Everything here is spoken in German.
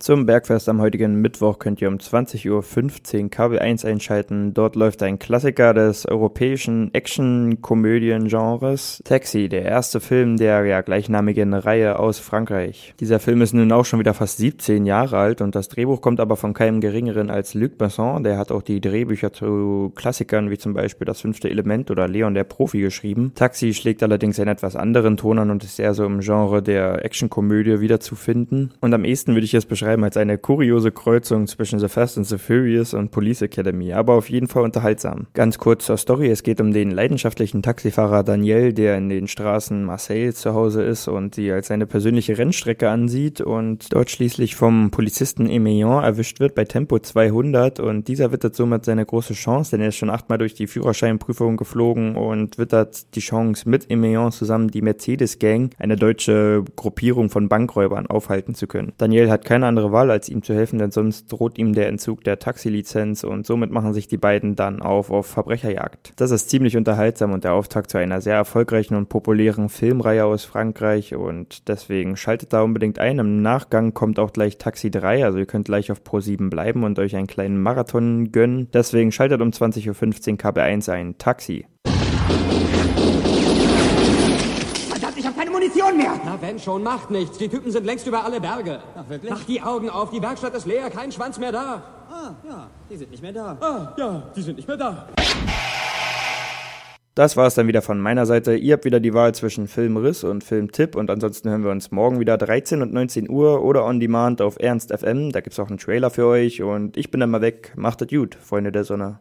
Zum Bergfest am heutigen Mittwoch könnt ihr um 20.15 Uhr Kabel 1 einschalten. Dort läuft ein Klassiker des europäischen Action-Komödien-Genres, Taxi, der erste Film der ja gleichnamigen Reihe aus Frankreich. Dieser Film ist nun auch schon wieder fast 17 Jahre alt und das Drehbuch kommt aber von keinem geringeren als Luc Besson. Der hat auch die Drehbücher zu Klassikern wie zum Beispiel Das fünfte Element oder Leon der Profi geschrieben. Taxi schlägt allerdings einen etwas anderen Ton an und ist eher so im Genre der Action-Komödie wiederzufinden. Und am ehesten würde ich es beschreiben beschreiben als eine kuriose Kreuzung zwischen The Fast and the Furious und Police Academy, aber auf jeden Fall unterhaltsam. Ganz kurz zur Story, es geht um den leidenschaftlichen Taxifahrer Daniel, der in den Straßen Marseille zu Hause ist und die als seine persönliche Rennstrecke ansieht und dort schließlich vom Polizisten Emilion erwischt wird bei Tempo 200 und dieser wittert somit seine große Chance, denn er ist schon achtmal durch die Führerscheinprüfung geflogen und wittert die Chance mit Emilion zusammen die Mercedes Gang, eine deutsche Gruppierung von Bankräubern, aufhalten zu können. Daniel hat keine andere andere Wahl, als ihm zu helfen, denn sonst droht ihm der Entzug der Taxilizenz und somit machen sich die beiden dann auf auf Verbrecherjagd. Das ist ziemlich unterhaltsam und der Auftakt zu einer sehr erfolgreichen und populären Filmreihe aus Frankreich und deswegen schaltet da unbedingt ein. Im Nachgang kommt auch gleich Taxi 3, also ihr könnt gleich auf Pro 7 bleiben und euch einen kleinen Marathon gönnen. Deswegen schaltet um 20.15 Uhr Kabel 1 ein Taxi. Munition mehr. Na, wenn schon, macht nichts. Die Typen sind längst über alle Berge. Ach, wirklich? Mach die Augen auf, die Werkstatt ist leer, kein Schwanz mehr da. Ah, ja, die sind nicht mehr da. Ah, ja, die sind nicht mehr da. Das war es dann wieder von meiner Seite. Ihr habt wieder die Wahl zwischen Filmriss und Filmtipp und ansonsten hören wir uns morgen wieder 13 und 19 Uhr oder on demand auf Ernst FM. Da gibt's auch einen Trailer für euch und ich bin dann mal weg. Macht es gut, Freunde der Sonne.